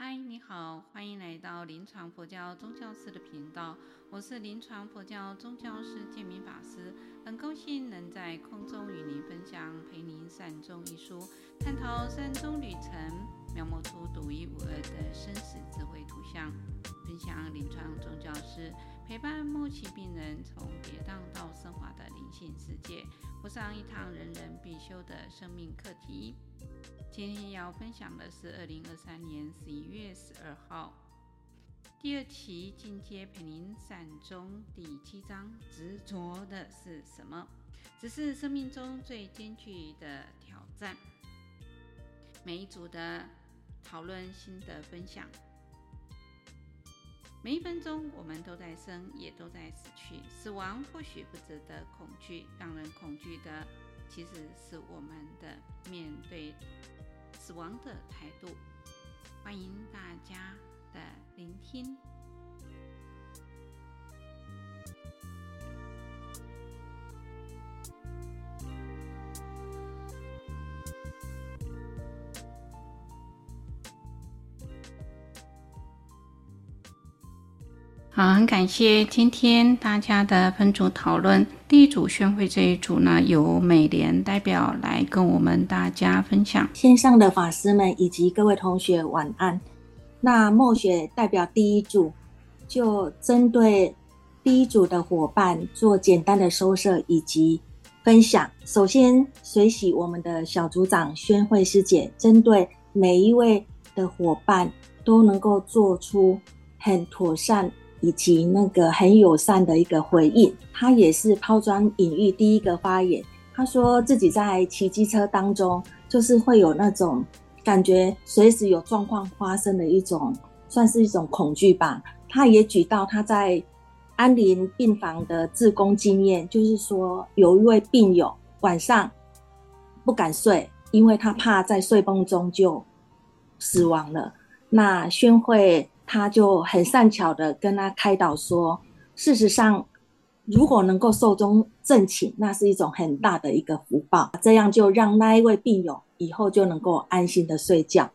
嗨，你好，欢迎来到临床佛教宗教师的频道。我是临床佛教宗教师建明法师，很高兴能在空中与您分享《陪您善终》一书，探讨善终旅程，描摹出独一无二的生死智慧图像，分享临床宗教师陪伴末期病人从跌宕到升华的灵性世界，补上一堂人人必修的生命课题。今天要分享的是二零二三年十一月十二号第二期进阶陪您散中第七章：执着的是什么？只是生命中最艰巨的挑战。每一组的讨论心得分享。每一分钟，我们都在生，也都在死去。死亡或许不值得恐惧，让人恐惧的，其实是我们的面对。死亡的态度，欢迎大家的聆听。好，很感谢今天大家的分组讨论。第一组宣会这一组呢，由美莲代表来跟我们大家分享。线上的法师们以及各位同学晚安。那墨雪代表第一组，就针对第一组的伙伴做简单的收摄以及分享。首先，随喜我们的小组长宣慧师姐，针对每一位的伙伴都能够做出很妥善。以及那个很友善的一个回应，他也是抛砖引玉，第一个发言。他说自己在骑机车当中，就是会有那种感觉，随时有状况发生的一种，算是一种恐惧吧。他也举到他在安宁病房的自工经验，就是说有一位病友晚上不敢睡，因为他怕在睡梦中就死亡了。那宣慧。他就很善巧的跟他开导说，事实上，如果能够寿终正寝，那是一种很大的一个福报，这样就让那一位病友以后就能够安心的睡觉。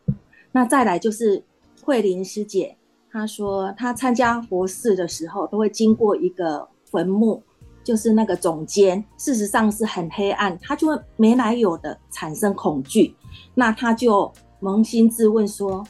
那再来就是慧玲师姐，她说她参加佛事的时候都会经过一个坟墓，就是那个总监，事实上是很黑暗，她就会没来由的产生恐惧，那她就扪心自问说。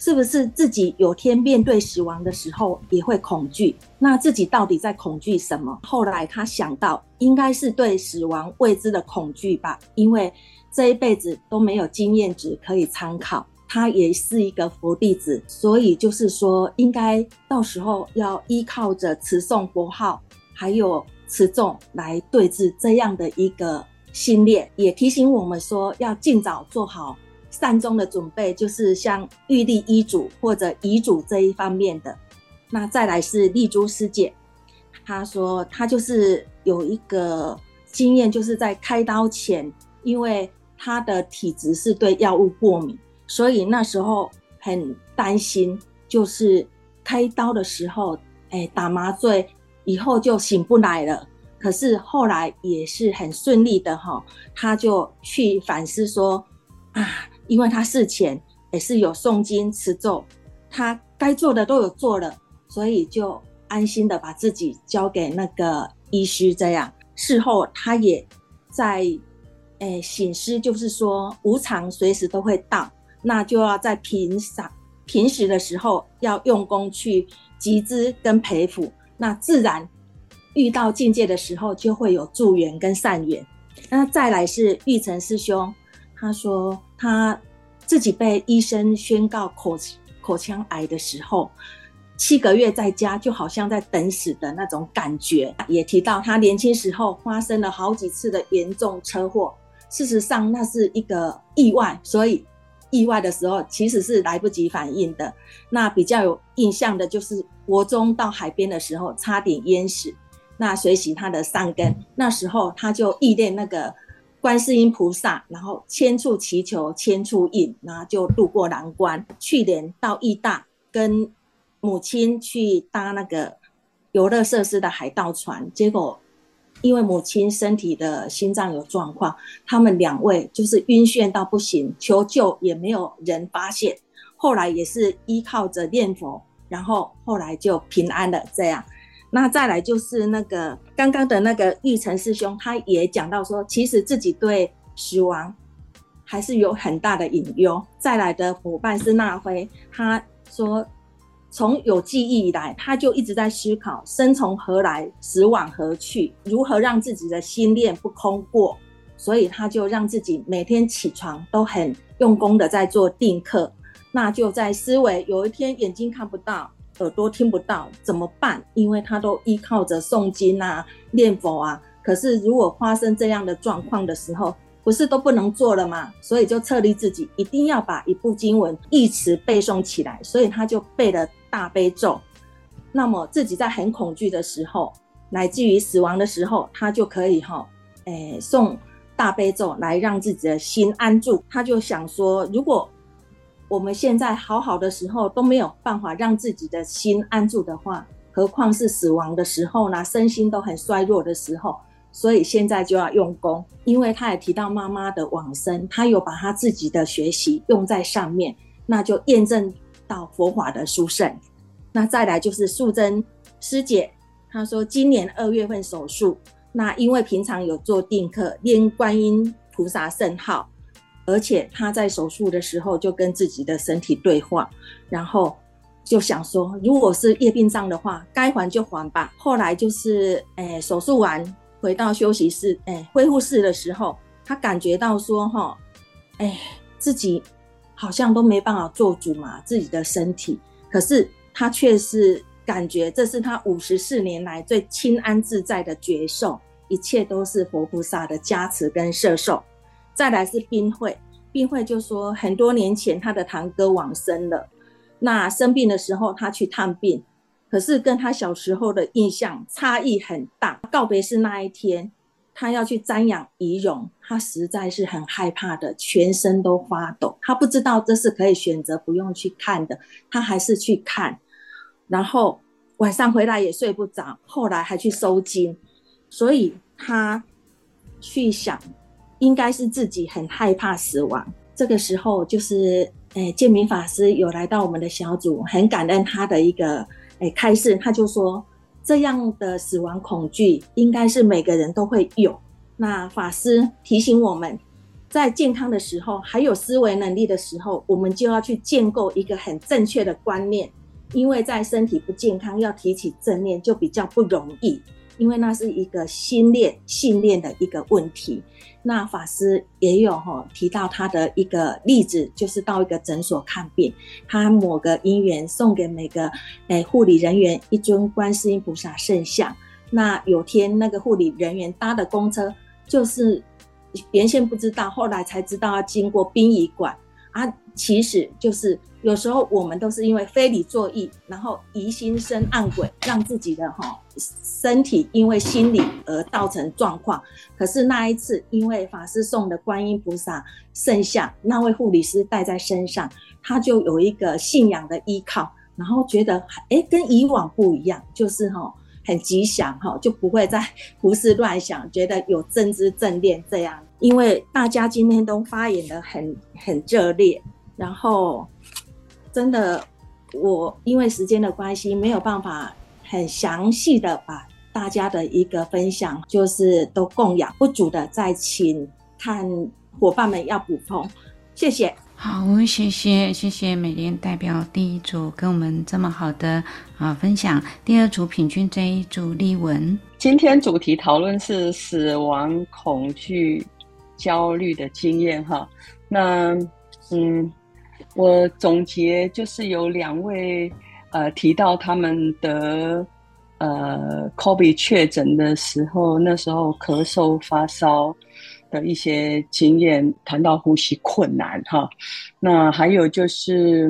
是不是自己有天面对死亡的时候也会恐惧？那自己到底在恐惧什么？后来他想到，应该是对死亡未知的恐惧吧，因为这一辈子都没有经验值可以参考。他也是一个佛弟子，所以就是说，应该到时候要依靠着持诵佛号，还有持咒来对治这样的一个心念，也提醒我们说，要尽早做好。善终的准备就是像预立遗嘱或者遗嘱这一方面的。那再来是丽珠师姐，她说她就是有一个经验，就是在开刀前，因为她的体质是对药物过敏，所以那时候很担心，就是开刀的时候，哎，打麻醉以后就醒不来了。可是后来也是很顺利的哈，她就去反思说啊。因为他事前也是有诵经持咒，他该做的都有做了，所以就安心的把自己交给那个医师。这样事后他也在诶醒思，就是说无常随时都会到，那就要在平常平时的时候要用功去集资跟培福，那自然遇到境界的时候就会有助缘跟善缘。那再来是玉成师兄。他说他自己被医生宣告口口腔癌的时候，七个月在家就好像在等死的那种感觉。也提到他年轻时候发生了好几次的严重车祸，事实上那是一个意外，所以意外的时候其实是来不及反应的。那比较有印象的就是国中到海边的时候差点淹死，那随喜他的上根，那时候他就忆念那个。观世音菩萨，然后千处祈求千处应，然后就渡过难关。去年到义大跟母亲去搭那个游乐设施的海盗船，结果因为母亲身体的心脏有状况，他们两位就是晕眩到不行，求救也没有人发现。后来也是依靠着念佛，然后后来就平安了。这样，那再来就是那个刚刚的那个玉成师兄，他也讲到说，其实自己对死亡还是有很大的隐忧。再来的伙伴是那辉，他说。从有记忆以来，他就一直在思考生从何来，死往何去，如何让自己的心念不空过。所以他就让自己每天起床都很用功的在做定课，那就在思维，有一天眼睛看不到，耳朵听不到，怎么办？因为他都依靠着诵经啊、念佛啊。可是如果发生这样的状况的时候，不是都不能做了吗？所以就策立自己一定要把一部经文一词背诵起来，所以他就背了。大悲咒，那么自己在很恐惧的时候，乃至于死亡的时候，他就可以哈，诶，诵大悲咒来让自己的心安住。他就想说，如果我们现在好好的时候都没有办法让自己的心安住的话，何况是死亡的时候呢？身心都很衰弱的时候，所以现在就要用功。因为他也提到妈妈的往生，他有把他自己的学习用在上面，那就验证。到佛法的殊胜，那再来就是素贞师姐，她说今年二月份手术，那因为平常有做定课念观音菩萨圣号，而且他在手术的时候就跟自己的身体对话，然后就想说，如果是业病障的话，该还就还吧。后来就是诶、手术完回到休息室，诶、恢复室的时候，他感觉到说哈，哎、自己。好像都没办法做主嘛，自己的身体，可是他却是感觉这是他五十四年来最轻安自在的觉受，一切都是佛菩萨的加持跟摄受。再来是冰慧，冰慧就说很多年前他的堂哥往生了，那生病的时候他去探病，可是跟他小时候的印象差异很大。告别式那一天。他要去瞻仰遗容，他实在是很害怕的，全身都发抖。他不知道这是可以选择不用去看的，他还是去看。然后晚上回来也睡不着，后来还去收惊。所以他去想，应该是自己很害怕死亡。这个时候，就是诶，建明法师有来到我们的小组，很感恩他的一个诶开示，他就说。这样的死亡恐惧，应该是每个人都会有。那法师提醒我们，在健康的时候，还有思维能力的时候，我们就要去建构一个很正确的观念，因为在身体不健康，要提起正念就比较不容易。因为那是一个心念、信念的一个问题。那法师也有哈提到他的一个例子，就是到一个诊所看病，他某个因缘送给每个诶护理人员一尊观世音菩萨圣像。那有天那个护理人员搭的公车，就是原先不知道，后来才知道要经过殡仪馆啊，其实就是。有时候我们都是因为非礼作意，然后疑心生暗鬼，让自己的哈身体因为心理而造成状况。可是那一次，因为法师送的观音菩萨圣像，那位护理师带在身上，他就有一个信仰的依靠，然后觉得哎，跟以往不一样，就是哈很吉祥哈，就不会再胡思乱想，觉得有正知正念这样。因为大家今天都发言得很很热烈，然后。真的，我因为时间的关系，没有办法很详细的把大家的一个分享，就是都供养不足的，再请看伙伴们要补充，谢谢。好，谢谢谢谢美莲代表第一组跟我们这么好的啊分享，第二组品君这一组丽文。今天主题讨论是死亡恐惧焦虑的经验哈，那嗯。我总结就是有两位，呃，提到他们的呃，COVID 确诊的时候，那时候咳嗽发烧的一些经验，谈到呼吸困难哈。那还有就是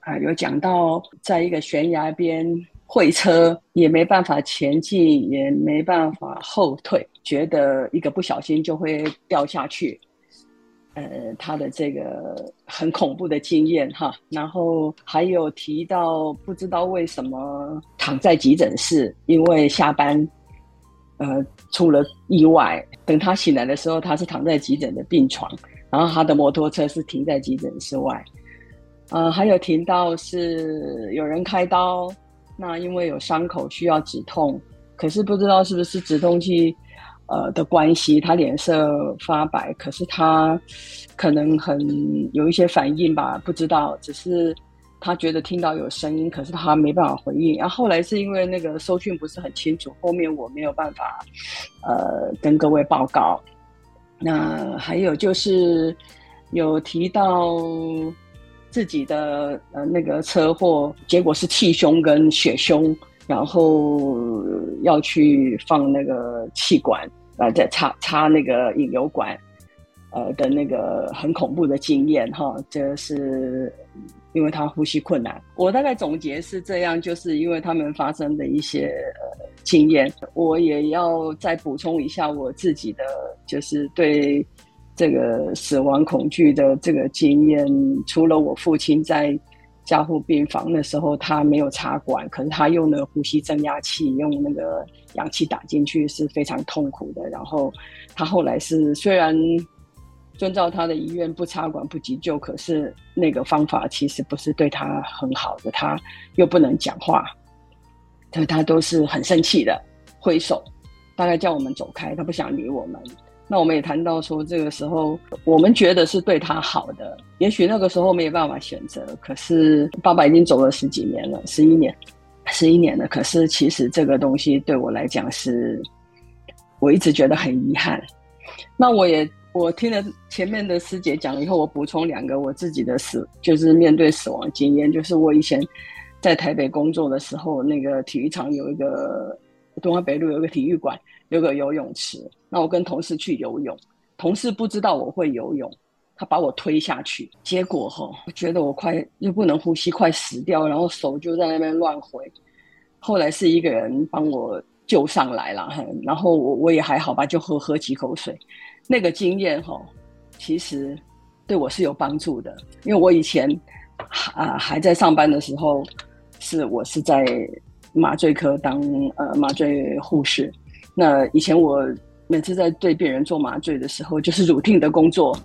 啊、有讲到在一个悬崖边会车，也没办法前进，也没办法后退，觉得一个不小心就会掉下去。呃，他的这个很恐怖的经验哈，然后还有提到不知道为什么躺在急诊室，因为下班呃出了意外，等他醒来的时候，他是躺在急诊的病床，然后他的摩托车是停在急诊室外，呃，还有提到是有人开刀，那因为有伤口需要止痛，可是不知道是不是止痛剂呃的关系，他脸色发白，可是他可能很有一些反应吧，不知道，只是他觉得听到有声音，可是他没办法回应。然后后来是因为那个收讯不是很清楚，后面我没有办法呃跟各位报告。那还有就是有提到。自己的呃那个车祸结果是气胸跟血胸，然后要去放那个气管啊，再插插那个引流管，呃的那个很恐怖的经验哈，这是因为他呼吸困难。我大概总结是这样，就是因为他们发生的一些呃经验，我也要再补充一下我自己的，就是对。这个死亡恐惧的这个经验，除了我父亲在加护病房的时候，他没有插管，可是他用那个呼吸增压器，用那个氧气打进去是非常痛苦的。然后他后来是虽然遵照他的遗愿不插管不急救，可是那个方法其实不是对他很好的，他又不能讲话，所以他都是很生气的挥手，大概叫我们走开，他不想理我们。那我们也谈到说，这个时候我们觉得是对他好的，也许那个时候没有办法选择。可是爸爸已经走了十几年了，十一年，十一年了。可是其实这个东西对我来讲是，我一直觉得很遗憾。那我也我听了前面的师姐讲以后，我补充两个我自己的死，就是面对死亡经验，就是我以前在台北工作的时候，那个体育场有一个敦化北路有个体育馆。有个游泳池，那我跟同事去游泳，同事不知道我会游泳，他把我推下去，结果哈，我觉得我快又不能呼吸，快死掉，然后手就在那边乱挥。后来是一个人帮我救上来了，然后我我也还好吧，就喝喝几口水。那个经验哈，其实对我是有帮助的，因为我以前啊还在上班的时候，是我是在麻醉科当呃麻醉护士。那以前我每次在对病人做麻醉的时候，就是乳厅的工作，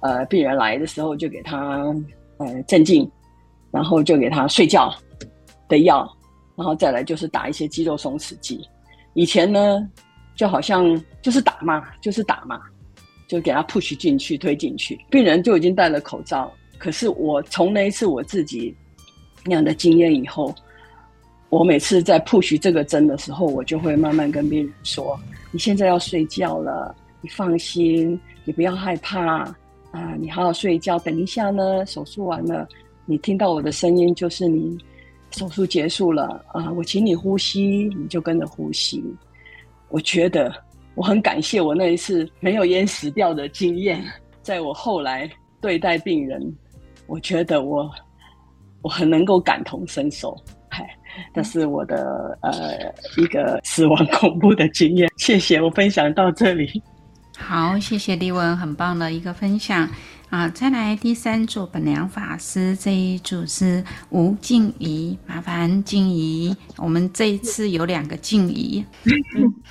呃，病人来的时候就给他呃镇静，然后就给他睡觉的药，然后再来就是打一些肌肉松弛剂。以前呢，就好像就是打嘛，就是打嘛，就给他 push 进去，推进去，病人就已经戴了口罩。可是我从那一次我自己那样的经验以后。我每次在 push 这个针的时候，我就会慢慢跟病人说：“你现在要睡觉了，你放心，你不要害怕啊，你好好睡觉。等一下呢，手术完了，你听到我的声音，就是你手术结束了啊。我请你呼吸，你就跟着呼吸。我觉得我很感谢我那一次没有淹死掉的经验，在我后来对待病人，我觉得我我很能够感同身受。”这是我的呃一个死亡恐怖的经验，谢谢，我分享到这里。好，谢谢丽文，很棒的一个分享啊！再来第三组本良法师，这一组是吴静怡，麻烦静怡，我们这一次有两个静怡。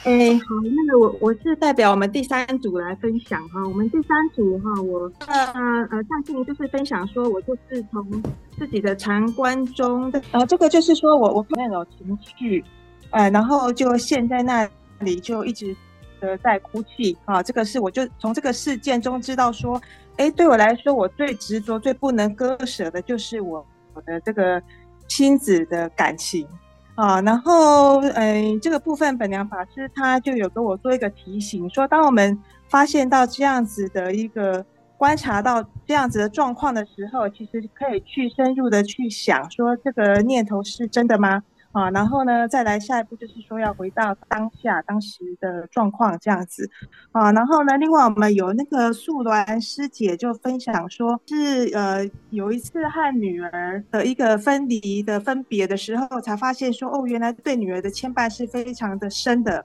哎、欸，好，那个我我是代表我们第三组来分享哈，我们第三组哈，我呃呃，像静怡就是分享说，我就是从。自己的禅观中，然后这个就是说我我那种情绪，呃，然后就陷在那里，就一直的在哭泣啊。这个是我就从这个事件中知道说，哎，对我来说，我最执着、最不能割舍的就是我我的这个亲子的感情啊。然后，嗯，这个部分本良法师他就有跟我做一个提醒，说当我们发现到这样子的一个。观察到这样子的状况的时候，其实可以去深入的去想，说这个念头是真的吗？啊，然后呢，再来下一步就是说要回到当下当时的状况这样子，啊，然后呢，另外我们有那个素鸾师姐就分享说，是呃有一次和女儿的一个分离的分别的时候，才发现说，哦，原来对女儿的牵绊是非常的深的。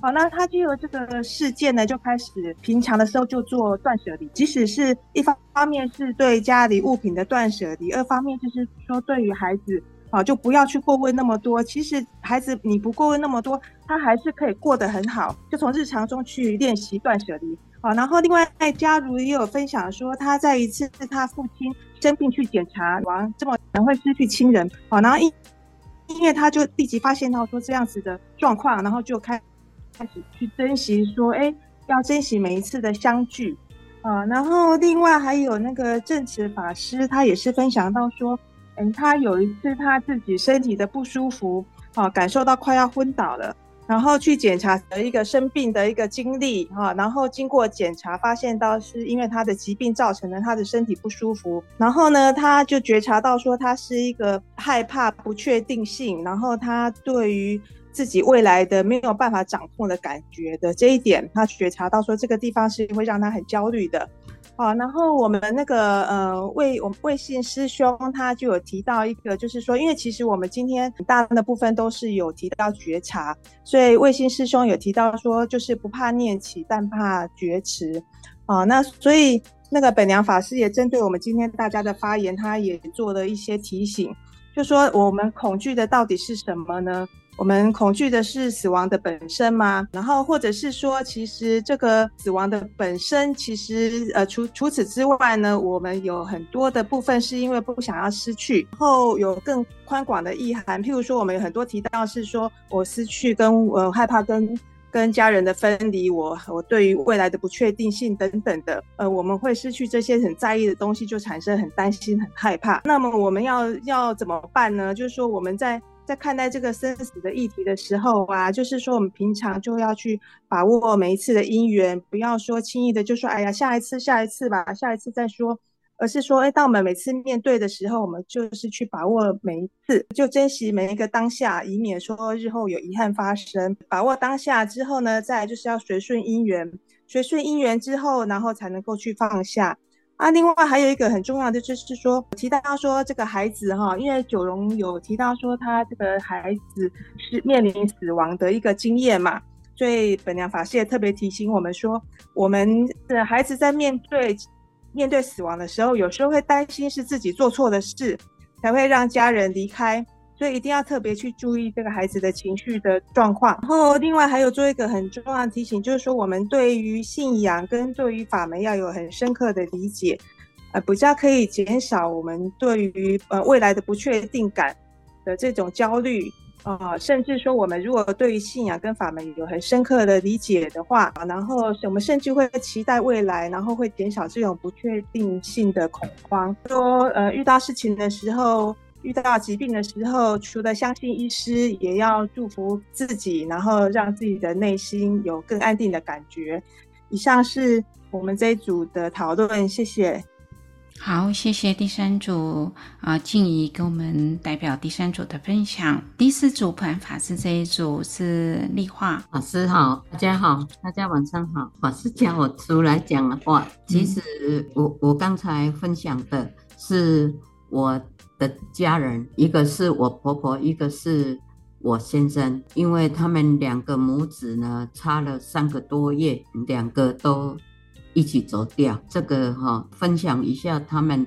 好，那他就有这个事件呢，就开始平常的时候就做断舍离，即使是一方方面是对家里物品的断舍离，二方面就是说对于孩子，啊，就不要去过问那么多。其实孩子你不过问那么多，他还是可以过得很好。就从日常中去练习断舍离。好，然后另外在家如也有分享说，他在一次他父亲生病去检查完，这么可能会失去亲人。好，然后因因为他就立即发现到说这样子的状况，然后就开开始去珍惜说，哎，要珍惜每一次的相聚。啊，然后另外还有那个证慈法师，他也是分享到说，嗯，他有一次他自己身体的不舒服，啊，感受到快要昏倒了，然后去检查的一个生病的一个经历，哈，然后经过检查发现到是因为他的疾病造成了他的身体不舒服，然后呢，他就觉察到说他是一个害怕不确定性，然后他对于自己未来的没有办法掌控的感觉的这一点，他觉察到说这个地方是会让他很焦虑的。好，然后我们那个呃魏我们魏信师兄他就有提到一个，就是说，因为其实我们今天很大的部分都是有提到觉察，所以魏信师兄有提到说，就是不怕念起，但怕觉迟。啊，那所以那个本良法师也针对我们今天大家的发言，他也做了一些提醒。就说我们恐惧的到底是什么呢？我们恐惧的是死亡的本身吗？然后或者是说，其实这个死亡的本身，其实呃，除除此之外呢，我们有很多的部分是因为不想要失去，然后有更宽广的意涵。譬如说，我们有很多提到是说我失去跟呃害怕跟。跟家人的分离，我我对于未来的不确定性等等的，呃，我们会失去这些很在意的东西，就产生很担心、很害怕。那么我们要要怎么办呢？就是说我们在在看待这个生死的议题的时候啊，就是说我们平常就要去把握每一次的因缘，不要说轻易的就说，哎呀，下一次，下一次吧，下一次再说。而是说，哎，当我们每次面对的时候，我们就是去把握每一次，就珍惜每一个当下，以免说日后有遗憾发生。把握当下之后呢，再就是要随顺因缘，随顺因缘之后，然后才能够去放下。啊，另外还有一个很重要的就是说，提到说这个孩子哈，因为九荣有提到说他这个孩子是面临死亡的一个经验嘛，所以本良法师也特别提醒我们说，我们的孩子在面对。面对死亡的时候，有时候会担心是自己做错的事，才会让家人离开，所以一定要特别去注意这个孩子的情绪的状况。然后，另外还有做一个很重要的提醒，就是说我们对于信仰跟对于法门要有很深刻的理解，呃，比较可以减少我们对于呃未来的不确定感的这种焦虑。啊、甚至说，我们如果对于信仰跟法门有很深刻的理解的话，然后我们甚至会期待未来，然后会减少这种不确定性的恐慌。说，呃，遇到事情的时候，遇到疾病的时候，除了相信医师，也要祝福自己，然后让自己的内心有更安定的感觉。以上是我们这一组的讨论，谢谢。好，谢谢第三组啊，静怡给我们代表第三组的分享。第四组普安法师这一组是丽华法师好，大家好，大家晚上好。法师叫我出来讲的话，其实我我刚才分享的是我的家人，一个是我婆婆，一个是我先生，因为他们两个母子呢差了三个多月，两个都。一起走掉，这个哈，分享一下他们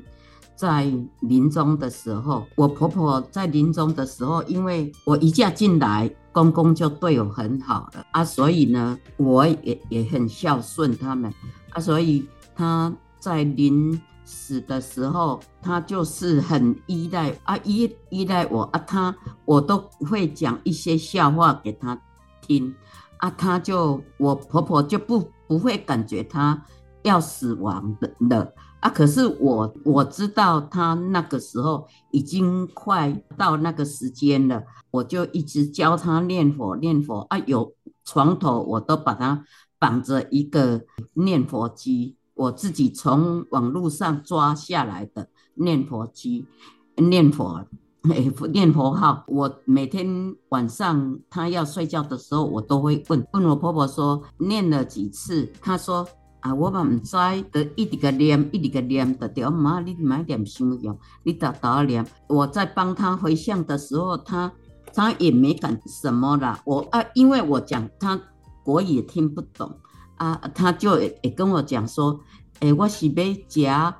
在临终的时候，我婆婆在临终的时候，因为我一嫁进来，公公就对我很好了。啊，所以呢，我也也很孝顺他们。啊，所以他在临死的时候，他就是很依赖啊，依依赖我啊，他我都会讲一些笑话给他听啊，他就我婆婆就不不会感觉他。要死亡的了啊！可是我我知道他那个时候已经快到那个时间了，我就一直教他念佛念佛啊。有床头我都把他绑着一个念佛机，我自己从网络上抓下来的念佛机，念佛念佛号。我每天晚上他要睡觉的时候，我都会问问我婆婆说念了几次，她说。啊，我嘛唔知，得一直个念，一直个念，得掉妈，你买点香药，你打打念。我在帮他回向的时候，他他也没讲什么啦。我啊，因为我讲他国语也听不懂啊，他就也跟我讲说，诶、我是要食啊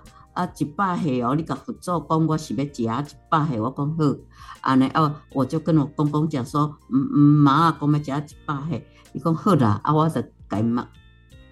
一百岁哦，你甲佛祖讲我是要食一百岁，我讲好，安尼哦，我就跟我公公讲说，嗯嗯，妈啊，讲要食一百岁，伊讲好啦，啊，我就改嘛。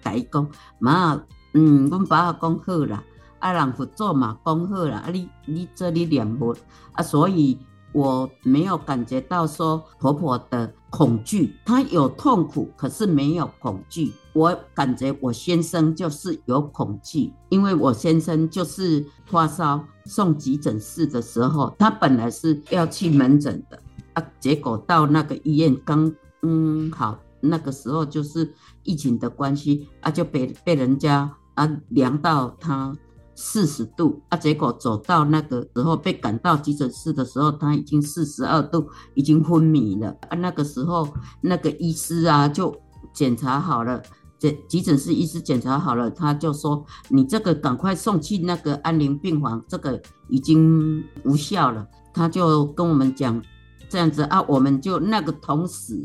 甲伊讲妈，嗯，阮爸啊讲好啦，啊，人佛祖嘛讲好啦，啊你你这里念佛啊，所以我没有感觉到说婆婆的恐惧，她有痛苦，可是没有恐惧。我感觉我先生就是有恐惧，因为我先生就是发烧送急诊室的时候，他本来是要去门诊的啊，结果到那个医院刚嗯好，那个时候就是疫情的关系啊，就被被人家啊量到他。四十度啊，结果走到那个时候被赶到急诊室的时候，他已经四十二度，已经昏迷了啊。那个时候那个医师啊就检查好了，这急诊室医师检查好了，他就说，你这个赶快送去那个安宁病房，这个已经无效了。他就跟我们讲这样子啊，我们就那个同时，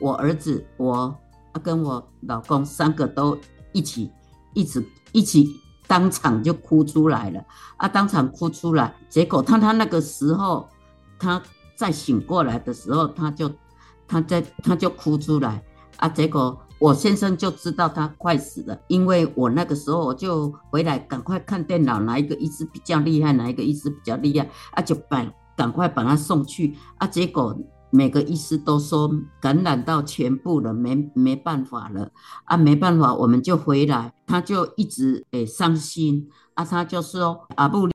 我儿子我啊跟我老公三个都一起一直一起。当场就哭出来了啊！当场哭出来，结果他他那个时候，他再醒过来的时候，他就他在他就哭出来啊！结果我先生就知道他快死了，因为我那个时候我就回来赶快看电脑，哪一个医师比较厉害，哪一个医师比较厉害啊，就把赶快把他送去啊！结果。每个医师都说感染到全部了，没没办法了啊，没办法，我们就回来，他就一直诶伤心啊，他就说啊不。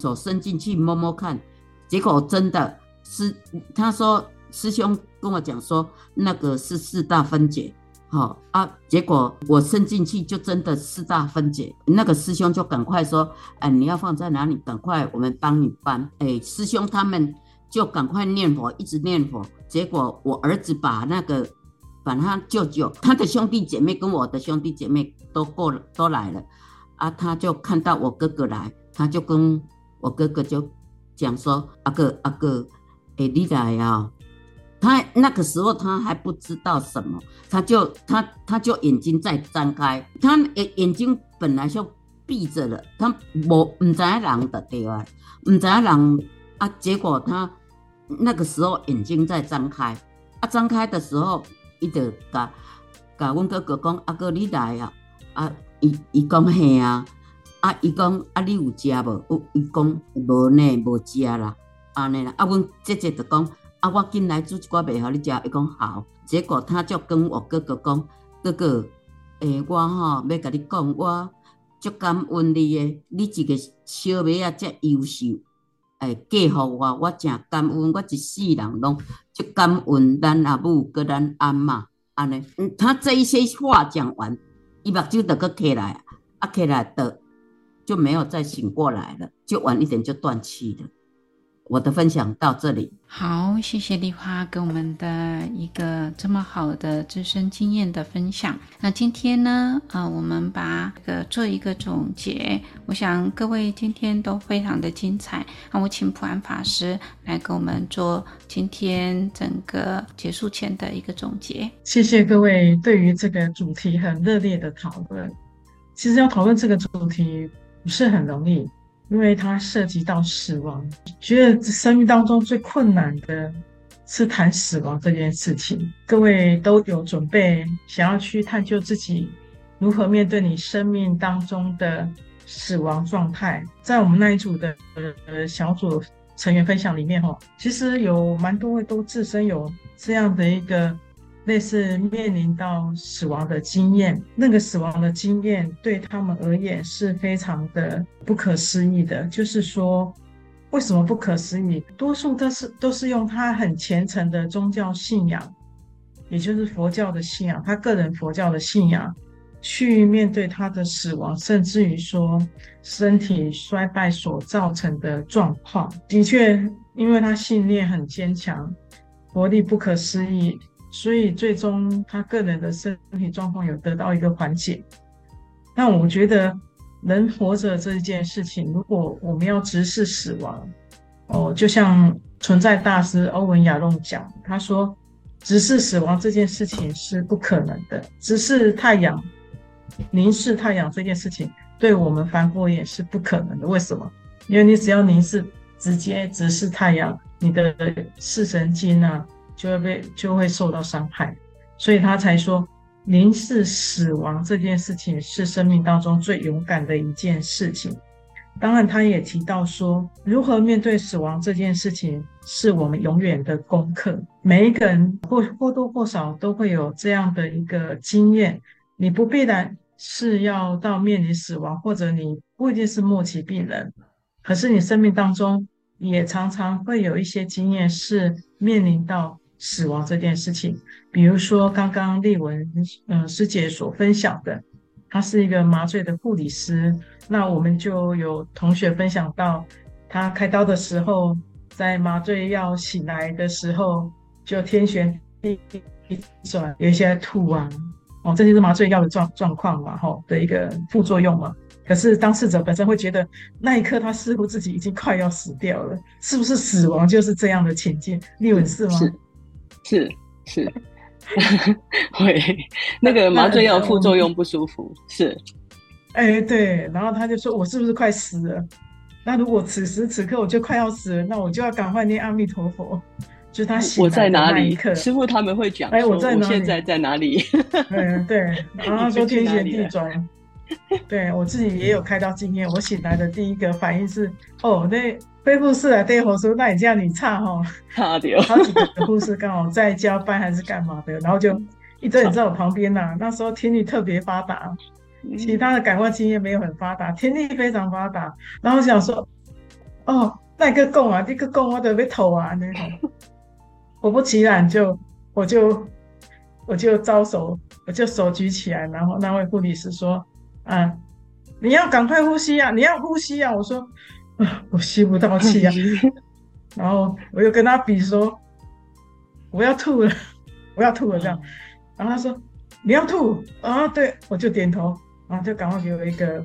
手伸进去摸摸看，结果真的是他说师兄跟我讲说那个是四大分解，好啊，结果我伸进去就真的四大分解，那个师兄就赶快说，哎，你要放在哪里？赶快我们帮你搬。哎，师兄他们就赶快念佛，一直念佛。结果我儿子把那个把他舅舅、他的兄弟姐妹跟我的兄弟姐妹都过，都来了，啊，他就看到我哥哥来，他就跟。我哥哥就讲说：“阿哥，阿哥，哎，你来啊！”他那个时候他还不知道什么，他就他他就眼睛在张开，他眼眼睛本来就闭着了，他无唔知人的对啊，唔知人啊，结果他那个时候眼睛在张开，啊，张开的时候，伊就甲甲阮哥哥讲：“阿哥，你来啊！”啊，伊伊讲嘿啊。啊，伊讲啊，你有食无？伊讲无呢，无食啦。安尼啦，啊，阮姐姐就讲啊，我今来煮一寡饭互你食。伊讲好，结果他就跟我哥哥讲，哥哥，诶、我吼要甲你讲，我足感恩你诶，你一个小妹仔遮优秀，诶、嫁互我，我诚感恩，我一世人拢足感恩咱阿母佮咱阿嬷。安尼，嗯，他这一些话讲完，伊目睭就阁起来，啊，起来的。就没有再醒过来了，就晚一点就断气了。我的分享到这里。好，谢谢丽花给我们的一个这么好的自身经验的分享。那今天呢，啊、呃，我们把这个做一个总结。我想各位今天都非常的精彩。那我请普安法师来给我们做今天整个结束前的一个总结。谢谢各位对于这个主题很热烈的讨论。其实要讨论这个主题。不是很容易，因为它涉及到死亡。觉得生命当中最困难的是谈死亡这件事情。各位都有准备，想要去探究自己如何面对你生命当中的死亡状态。在我们那一组的呃小组成员分享里面，哈，其实有蛮多位都自身有这样的一个类似面临到死亡的经验，那个死亡的经验对他们而言是非常的不可思议的。就是说，为什么不可思议？多数都是都是用他很虔诚的宗教信仰，也就是佛教的信仰，他个人佛教的信仰，去面对他的死亡，甚至于说身体衰败所造成的状况。的确，因为他信念很坚强，活力不可思议。所以最终他个人的身体状况有得到一个缓解。那我觉得人活着这件事情，如果我们要直视死亡，哦，就像存在大师欧文亚隆讲，他说直视死亡这件事情是不可能的。直视太阳，凝视太阳这件事情，对我们凡夫也是不可能的。为什么？因为你只要凝视，直接直视太阳，你的视神经啊。就会被就会受到伤害，所以他才说，凝视死亡这件事情是生命当中最勇敢的一件事情。当然，他也提到说，如何面对死亡这件事情是我们永远的功课。每一个人或或多或少都会有这样的一个经验，你不必然是要到面临死亡，或者你不一定是末期病人，可是你生命当中也常常会有一些经验是面临到。死亡这件事情，比如说刚刚丽文嗯师姐所分享的，她是一个麻醉的护理师，那我们就有同学分享到，她开刀的时候，在麻醉药醒来的时候，就天旋地转，有一些吐啊，哦，这就是麻醉药的状状况嘛，吼的一个副作用嘛。可是当事者本身会觉得，那一刻他似乎自己已经快要死掉了，是不是死亡就是这样的情境？丽文是吗？是。是是，会那个麻醉药副作用不舒服，是，哎、欸、对，然后他就说，我是不是快死了？那如果此时此刻我就快要死了，那我就要赶快念阿弥陀佛。就他醒来的那一刻，师傅他们会讲，哎、欸，我在哪里？现在在哪里？嗯对，然后他说天旋地转。对我自己也有开刀经验，我醒来的第一个反应是，哦，那。恢复室啊，对，我说那你这样你差哈，差点。好几个护士刚好在交班还是干嘛的，然后就一直在我旁边呐、啊。那时候听力特别发达，其他的感官经验没有很发达，听力非常发达。然后想说，哦，那个供啊，这个供我得被偷啊那种。果不其然就，就我就我就招手，我就手举起来，然后那位护理师说，啊，你要赶快呼吸啊，你要呼吸啊。我说。我吸不到气啊，然后我又跟他比说，我要吐了，我要吐了这样，然后他说你要吐啊，对，我就点头，然后就赶快给我一个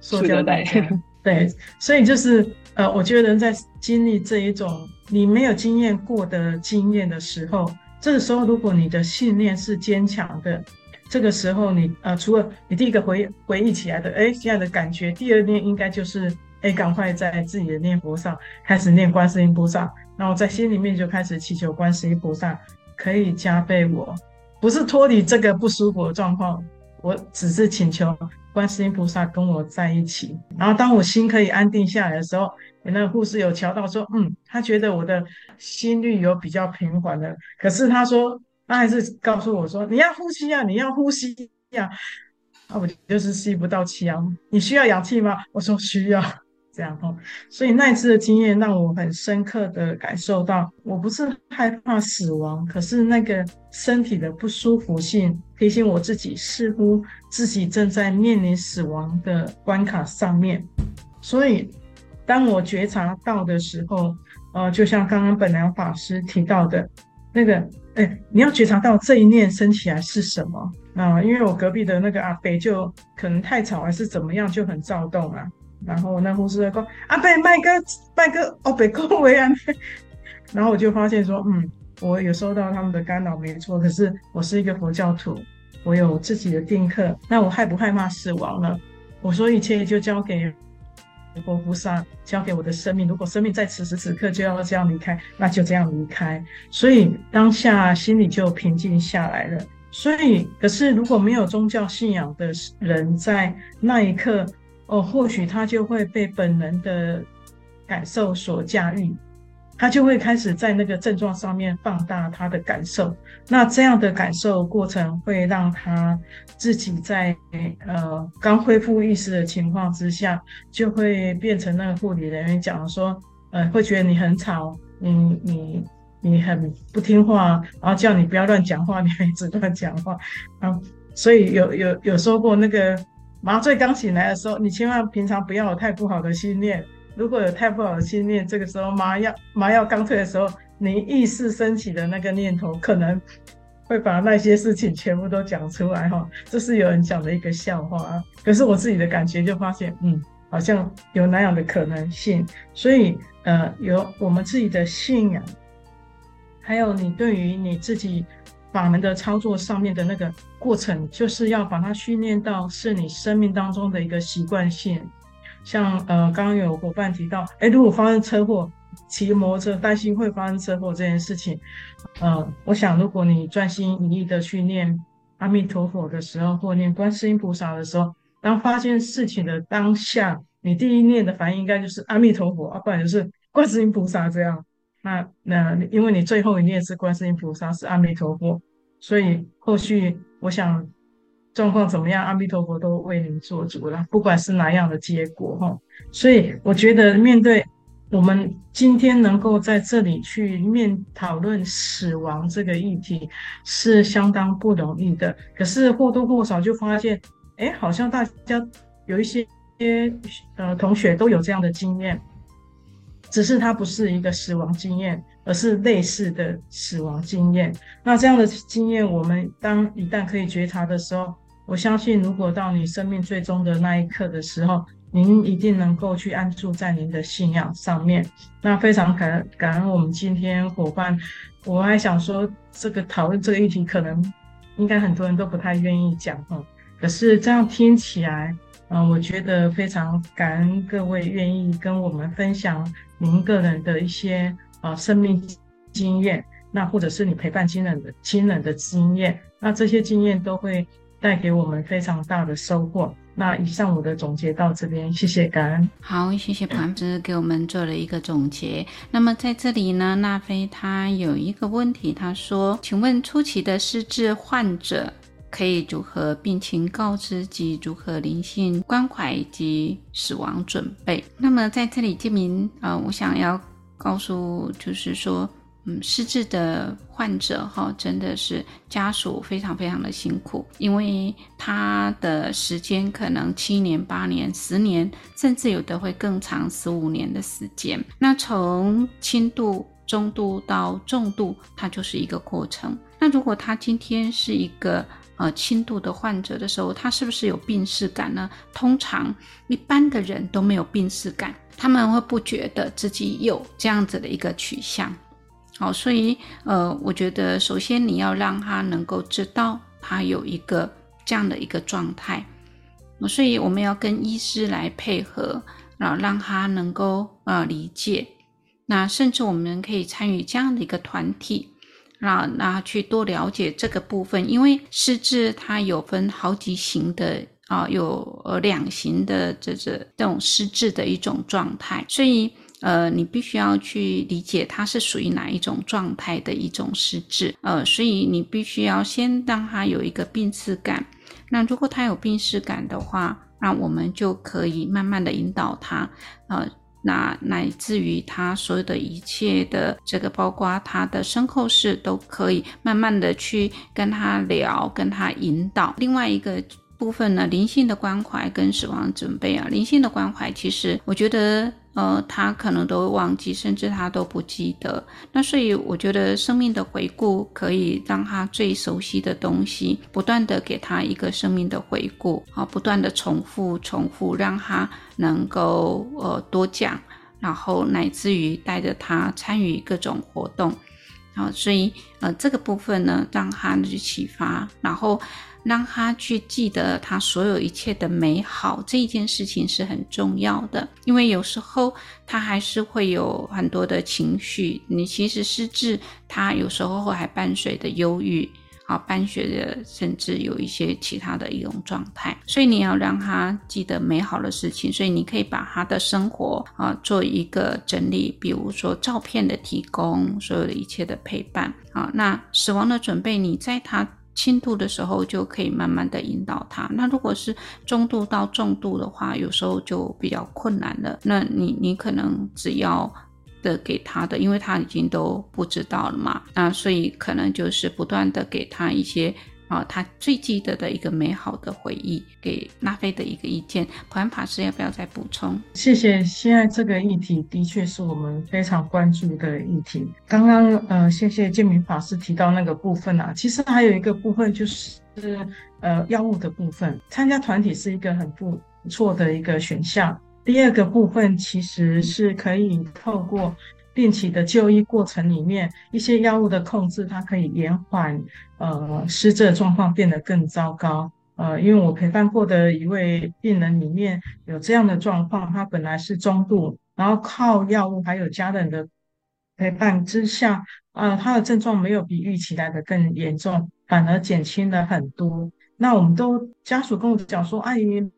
塑胶袋，对，所以就是呃，我觉得人在经历这一种你没有经验过的经验的时候，这个时候如果你的信念是坚强的，这个时候你呃，除了你第一个回回忆起来的，哎，这样的感觉，第二念应该就是。哎，赶快在自己的念佛上开始念观世音菩萨，然后在心里面就开始祈求观世音菩萨可以加倍我，不是脱离这个不舒服的状况，我只是请求观世音菩萨跟我在一起。然后当我心可以安定下来的时候，那个护士有瞧到说，嗯，他觉得我的心率有比较平缓了。可是他说，他还是告诉我说，你要呼吸呀，你要呼吸呀。啊，我就是吸不到气啊。你需要氧气吗？我说需要。这样哈，所以那一次的经验让我很深刻的感受到，我不是害怕死亡，可是那个身体的不舒服性提醒我自己，似乎自己正在面临死亡的关卡上面。所以，当我觉察到的时候，呃，就像刚刚本良法师提到的，那个，哎，你要觉察到这一念生起来是什么啊？因为我隔壁的那个阿伯就可能太吵还是怎么样，就很躁动啊。然后那护士在说：“阿伯，麦哥，麦哥，哦，别恭维啊！”然后我就发现说：“嗯，我有受到他们的干扰，没错。可是我是一个佛教徒，我有自己的定课。那我害不害怕死亡呢？我说一切就交给佛菩萨，交给我的生命。如果生命在此时此刻就要这样离开，那就这样离开。所以当下心里就平静下来了。所以，可是如果没有宗教信仰的人，在那一刻。”哦，或许他就会被本能的感受所驾驭，他就会开始在那个症状上面放大他的感受。那这样的感受过程会让他自己在呃刚恢复意识的情况之下，就会变成那个护理人员讲说，呃，会觉得你很吵，你你你很不听话，然后叫你不要乱讲话，你还一直乱讲话啊。所以有有有说过，那个麻醉刚醒来的时候，你千万平常不要有太不好的心念。如果有太不好的心念，这个时候麻药麻药刚退的时候，你意识升起的那个念头，可能会把那些事情全部都讲出来哈。这是有人讲的一个笑话啊。可是我自己的感觉就发现，嗯，好像有那样的可能性。所以呃，有我们自己的信仰，还有你对于你自己法门的操作上面的那个过程，就是要把它训练到是你生命当中的一个习惯性。像呃，刚刚有伙伴提到，哎，如果发生车祸，骑摩托车担心会发生车祸这件事情，呃，我想如果你专心一意的去念阿弥陀佛的时候，或念观世音菩萨的时候，当发现事情的当下，你第一念的反应应该就是阿弥陀佛，啊，不然就是观世音菩萨这样。那那因为你最后一念是观世音菩萨，是阿弥陀佛，所以后续我想。状况怎么样？阿弥陀佛都为您做主了，不管是哪样的结果哈。所以我觉得，面对我们今天能够在这里去面讨论死亡这个议题，是相当不容易的。可是或多或少就发现，哎，好像大家有一些呃同学都有这样的经验，只是它不是一个死亡经验，而是类似的死亡经验。那这样的经验，我们当一旦可以觉察的时候，我相信，如果到你生命最终的那一刻的时候，您一定能够去安住在您的信仰上面。那非常感感恩我们今天伙伴。我还想说，这个讨论这个议题，可能应该很多人都不太愿意讲哈。可是这样听起来，嗯、我觉得非常感恩各位愿意跟我们分享您个人的一些啊、生命经验，那或者是你陪伴亲人的亲人的经验，那这些经验都会。带给我们非常大的收获。那以上我的总结到这边，谢谢感恩。好，谢谢盘师给我们做了一个总结。那么在这里呢，娜菲她有一个问题，她说：“请问初期的失智患者可以如何病情告知及如何灵性关怀以及死亡准备？”那么在这里，建明啊，我想要告诉就是说。嗯，失智的患者哈，真的是家属非常非常的辛苦，因为他的时间可能七年、八年、十年，甚至有的会更长，十五年的时间。那从轻度、中度到重度，它就是一个过程。那如果他今天是一个呃轻度的患者的时候，他是不是有病识感呢？通常一般的人都没有病识感，他们会不觉得自己有这样子的一个取向。好，所以呃，我觉得首先你要让他能够知道他有一个这样的一个状态，所以我们要跟医师来配合，然后让他能够呃理解。那甚至我们可以参与这样的一个团体，那那去多了解这个部分，因为失智它有分好几型的啊，有呃两型的这这这种失智的一种状态，所以。呃，你必须要去理解它是属于哪一种状态的一种失智，呃，所以你必须要先让他有一个病识感。那如果他有病识感的话，那我们就可以慢慢的引导他，呃，那乃至于他所有的一切的这个，包括他的身后事，都可以慢慢的去跟他聊，跟他引导。另外一个部分呢，灵性的关怀跟死亡准备啊，灵性的关怀，其实我觉得。呃，他可能都会忘记，甚至他都不记得。那所以我觉得生命的回顾可以让他最熟悉的东西，不断的给他一个生命的回顾，啊，不断的重复重复，让他能够呃多讲，然后乃至于带着他参与各种活动，啊，所以呃这个部分呢，让他去启发，然后。让他去记得他所有一切的美好，这一件事情是很重要的。因为有时候他还是会有很多的情绪，你其实失智，他有时候会还伴随的忧郁啊，办学的，甚至有一些其他的一种状态。所以你要让他记得美好的事情，所以你可以把他的生活啊做一个整理，比如说照片的提供，所有的一切的陪伴啊。那死亡的准备，你在他轻度的时候就可以慢慢的引导他。那如果是中度到重度的话，有时候就比较困难了。那你你可能只要的给他的，因为他已经都不知道了嘛，那所以可能就是不断的给他一些。啊，他最记得的一个美好的回忆，给拉菲的一个意见，普安法师要不要再补充？谢谢。现在这个议题的确是我们非常关注的议题。刚刚呃，谢谢建明法师提到那个部分啊，其实还有一个部分就是呃药物的部分，参加团体是一个很不错的一个选项。第二个部分其实是可以透过。定期的就医过程里面，一些药物的控制，它可以延缓呃失智状况变得更糟糕。呃，因为我陪伴过的一位病人里面有这样的状况，他本来是中度，然后靠药物还有家人的陪伴之下，呃，他的症状没有比预期来的更严重，反而减轻了很多。那我们都家属跟我讲说，阿姨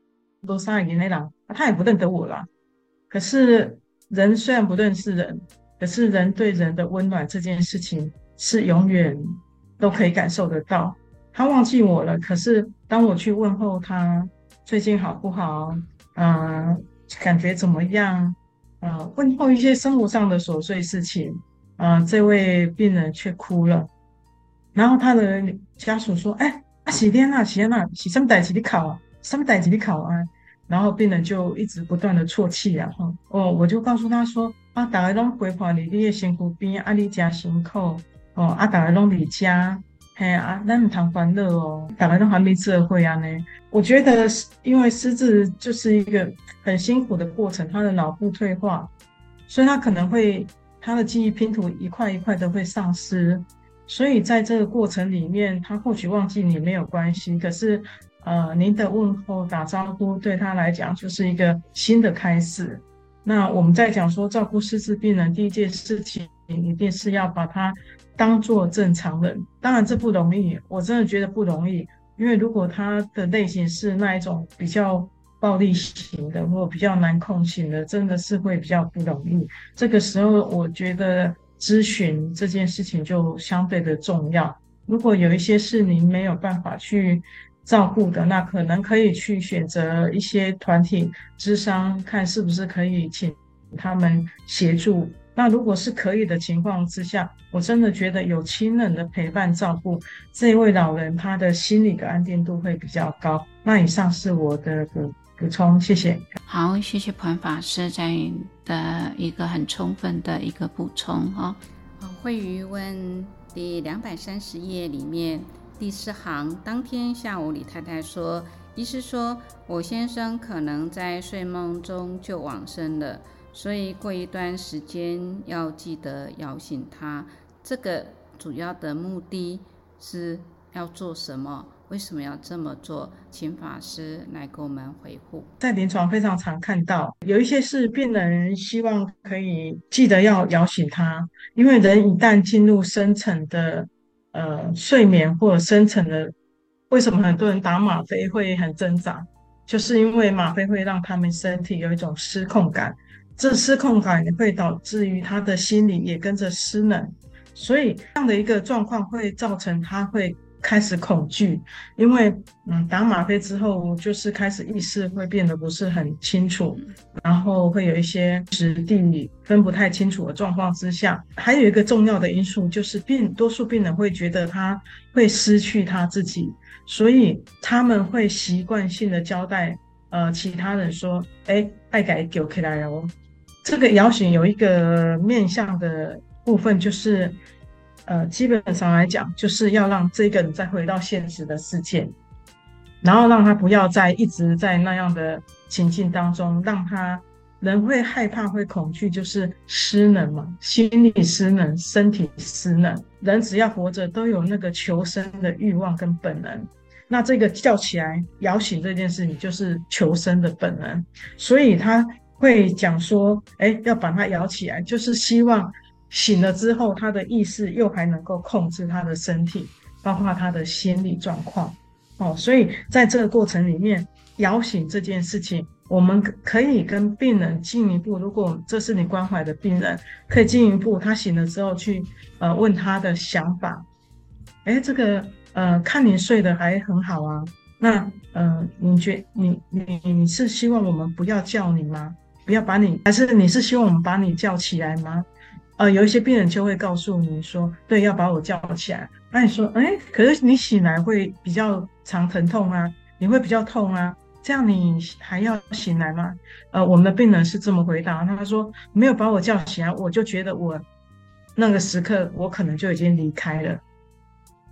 都三十年了，他也不认得我了。可是人虽然不认识人。可是人对人的温暖这件事情是永远都可以感受得到。他忘记我了，可是当我去问候他最近好不好，嗯、感觉怎么样，呃，问候一些生活上的琐碎事情，呃，这位病人却哭了。然后他的家属说：“哎，啊，喜天啊，喜天啊，喜什么代志你考啊？什么代志你考啊？”然后病人就一直不断的啜泣，然后哦，我就告诉他说。啊，大家拢陪伴你，你的身躯边，啊，你真辛苦哦，啊，大家拢伫家，嘿啊，咱唔通烦恼哦，大家拢还没智慧啊呢。我觉得，因为失智就是一个很辛苦的过程，他的脑部退化，所以他可能会他的记忆拼图一块一块的会丧失，所以在这个过程里面，他或许忘记你没有关系，可是呃，您的问候打招呼对他来讲就是一个新的开始。那我们在讲说照顾失智病人，第一件事情一定是要把他当做正常人。当然这不容易，我真的觉得不容易。因为如果他的类型是那一种比较暴力型的，或比较难控型的，真的是会比较不容易。这个时候，我觉得咨询这件事情就相对的重要。如果有一些事您没有办法去。照顾的那可能可以去选择一些团体咨商，看是不是可以请他们协助。那如果是可以的情况之下，我真的觉得有亲人的陪伴照顾，这一位老人他的心理的安定度会比较高。那以上是我的补补充，谢谢。好，谢谢普安法师在的一个很充分的一个补充哈。会余问第两百三十页里面。第四行，当天下午，李太太说：“医师说我先生可能在睡梦中就往生了，所以过一段时间要记得摇醒他。这个主要的目的是要做什么？为什么要这么做？请法师来给我们回复。在临床非常常看到，有一些是病人希望可以记得要摇醒他，因为人一旦进入深层的。”呃，睡眠或者深层的，为什么很多人打吗啡会很挣扎？就是因为吗啡会让他们身体有一种失控感，这失控感会导致于他的心理也跟着失能，所以这样的一个状况会造成他会。开始恐惧，因为嗯，打吗啡之后，就是开始意识会变得不是很清楚，然后会有一些时地分不太清楚的状况之下，还有一个重要的因素就是病，多数病人会觉得他会失去他自己，所以他们会习惯性的交代呃其他人说，哎，爱改给起来哦。这个摇醒有一个面向的部分就是。呃，基本上来讲，就是要让这个人再回到现实的世界，然后让他不要再一直在那样的情境当中，让他人会害怕、会恐惧，就是失能嘛，心理失能、身体失能。人只要活着，都有那个求生的欲望跟本能。那这个叫起来、摇醒这件事情，就是求生的本能。所以他会讲说：“哎，要把它摇起来，就是希望。”醒了之后，他的意识又还能够控制他的身体，包括他的心理状况。哦，所以在这个过程里面，摇醒这件事情，我们可以跟病人进一步，如果这是你关怀的病人，可以进一步，他醒了之后去呃问他的想法。哎，这个呃，看你睡得还很好啊，那呃，你觉你你你是希望我们不要叫你吗？不要把你，还是你是希望我们把你叫起来吗？呃，有一些病人就会告诉你说，对，要把我叫起来。那你说，哎，可是你醒来会比较常疼痛啊，你会比较痛啊。这样你还要醒来吗？呃，我们的病人是这么回答，他说没有把我叫醒来，我就觉得我那个时刻我可能就已经离开了，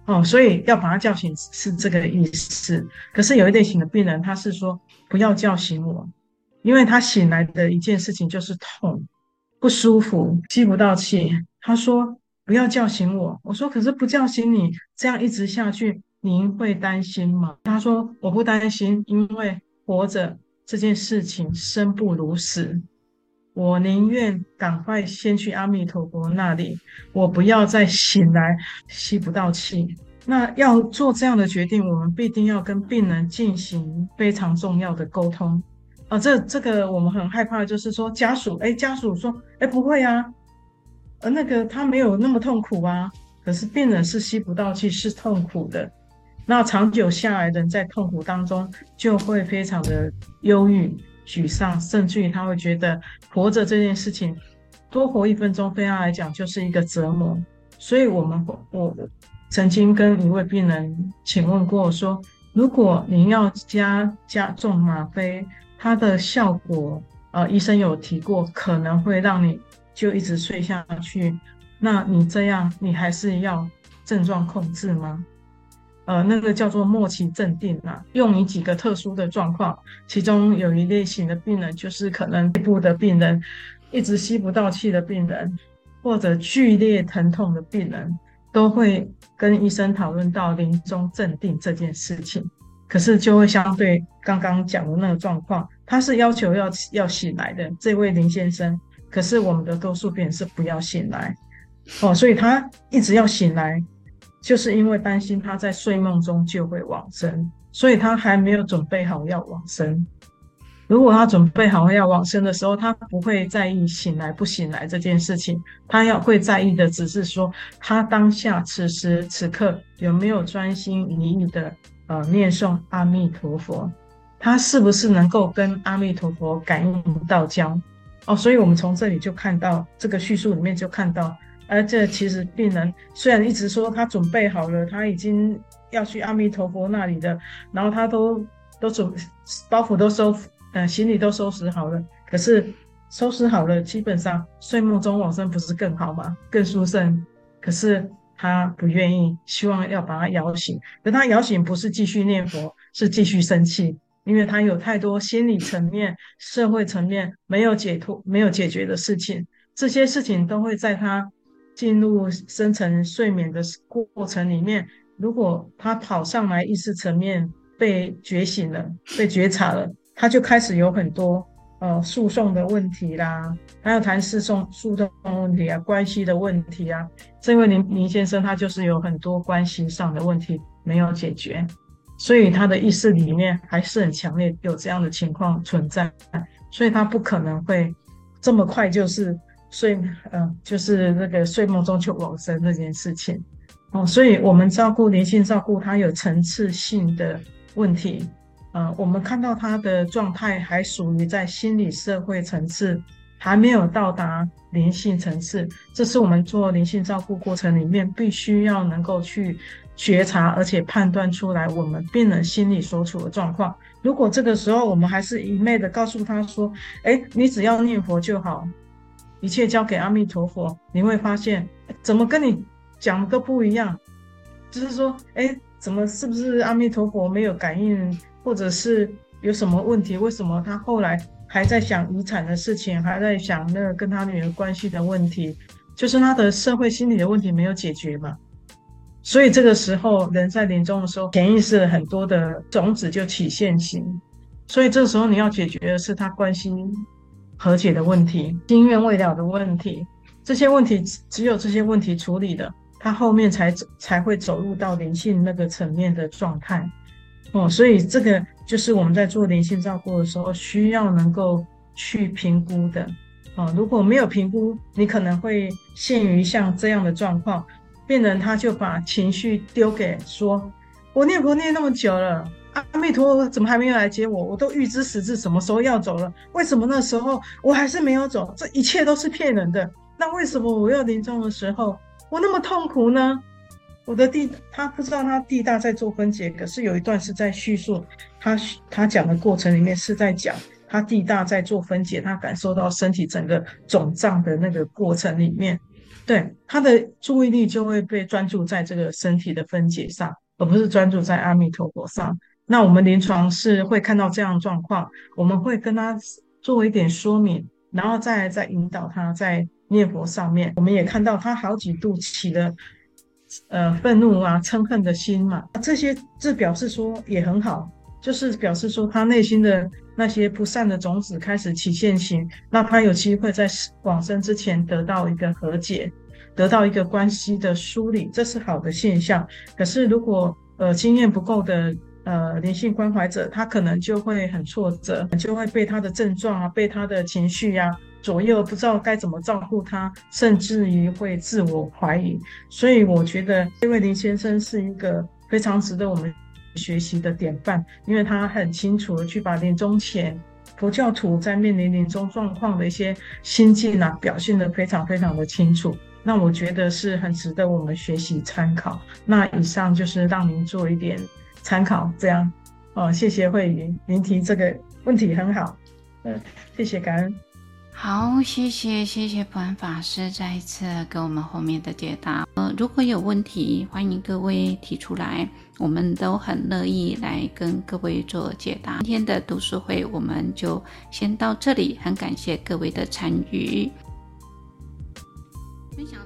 哦，所以要把他叫醒是这个意思。可是有一类型的病人，他是说不要叫醒我，因为他醒来的一件事情就是痛、不舒服、吸不到气。他说不要叫醒我，我说可是不叫醒你，这样一直下去，您会担心吗？他说我不担心，因为。活着这件事情生不如死，我宁愿赶快先去阿弥陀佛那里，我不要再醒来吸不到气。那要做这样的决定，我们必定要跟病人进行非常重要的沟通。啊，这这个我们很害怕，就是说家属，哎，家属说，哎，不会啊，呃，那个他没有那么痛苦啊，可是病人是吸不到气，是痛苦的。那长久下来，人在痛苦当中就会非常的忧郁、沮丧，甚至于他会觉得活着这件事情，多活一分钟对他来讲就是一个折磨。所以，我们我曾经跟一位病人请问过说，如果您要加加重吗啡，它的效果，呃，医生有提过，可能会让你就一直睡下去。那你这样，你还是要症状控制吗？呃，那个叫做末期镇定啊，用于几个特殊的状况，其中有一类型的病人，就是可能肺部的病人，一直吸不到气的病人，或者剧烈疼痛的病人，都会跟医生讨论到临终镇定这件事情。可是就会相对刚刚讲的那个状况，他是要求要要醒来的这位林先生，可是我们的多数病人是不要醒来，哦，所以他一直要醒来。就是因为担心他在睡梦中就会往生，所以他还没有准备好要往生。如果他准备好要往生的时候，他不会在意醒来不醒来这件事情，他要会在意的只是说他当下此时此刻有没有专心一意的呃念诵阿弥陀佛，他是不是能够跟阿弥陀佛感应道交哦。所以我们从这里就看到这个叙述里面就看到。而这其实病人虽然一直说他准备好了，他已经要去阿弥陀佛那里的，然后他都都准包袱都收，呃，行李都收拾好了，可是收拾好了，基本上睡梦中往生不是更好吗？更殊胜。可是他不愿意，希望要把他摇醒。可他摇醒不是继续念佛，是继续生气，因为他有太多心理层面、社会层面没有解脱、没有解决的事情，这些事情都会在他。进入深层睡眠的过程里面，如果他跑上来意识层面被觉醒了、被觉察了，他就开始有很多呃诉讼的问题啦，还有谈诉讼诉讼问题啊、关系的问题啊。这位林林先生他就是有很多关系上的问题没有解决，所以他的意识里面还是很强烈有这样的情况存在，所以他不可能会这么快就是。睡，嗯，就是那个睡梦中求往生这件事情，哦，所以我们照顾灵性照顾，它有层次性的问题，呃，我们看到他的状态还属于在心理社会层次，还没有到达灵性层次，这是我们做灵性照顾过程里面必须要能够去觉察，而且判断出来我们病人心里所处的状况。如果这个时候我们还是一昧的告诉他说，哎，你只要念佛就好。一切交给阿弥陀佛，你会发现怎么跟你讲都不一样。就是说，哎，怎么是不是阿弥陀佛没有感应，或者是有什么问题？为什么他后来还在想遗产的事情，还在想那个跟他女儿关系的问题？就是他的社会心理的问题没有解决嘛？所以这个时候，人在临终的时候，潜意识很多的种子就起现行。所以这时候你要解决的是他关心。和解的问题，心愿未了的问题，这些问题只有这些问题处理的，他后面才才会走入到灵性那个层面的状态。哦，所以这个就是我们在做灵性照顾的时候需要能够去评估的。哦，如果没有评估，你可能会陷于像这样的状况，病人他就把情绪丢给说：“我念佛念那么久了，阿弥陀佛怎么还没有来接我？我都预知时至什么时候要走了，为什么那时候我还是没有走？这一切都是骗人的。那为什么我要临终的时候我那么痛苦呢？”我的弟他不知道他地大在做分解，可是有一段是在叙述他他讲的过程里面是在讲他地大在做分解，他感受到身体整个肿胀的那个过程里面，对他的注意力就会被专注在这个身体的分解上，而不是专注在阿弥陀佛上。那我们临床是会看到这样的状况，我们会跟他做一点说明，然后再再引导他在念佛上面。我们也看到他好几度起了。呃，愤怒啊，嗔恨的心嘛，这些这表示说也很好，就是表示说他内心的那些不善的种子开始起现行，那他有机会在往生之前得到一个和解，得到一个关系的梳理，这是好的现象。可是如果呃经验不够的呃灵性关怀者，他可能就会很挫折，就会被他的症状啊，被他的情绪呀、左右不知道该怎么照顾他，甚至于会自我怀疑。所以我觉得这位林先生是一个非常值得我们学习的典范，因为他很清楚的去把临终前佛教徒在面临临终状况的一些心境啊，表现得非常非常的清楚。那我觉得是很值得我们学习参考。那以上就是让您做一点参考，这样哦，谢谢慧云，您提这个问题很好，嗯，谢谢感恩。好，谢谢谢谢普安法师再一次给我们后面的解答。呃，如果有问题，欢迎各位提出来，我们都很乐意来跟各位做解答。今天的读书会我们就先到这里，很感谢各位的参与。分享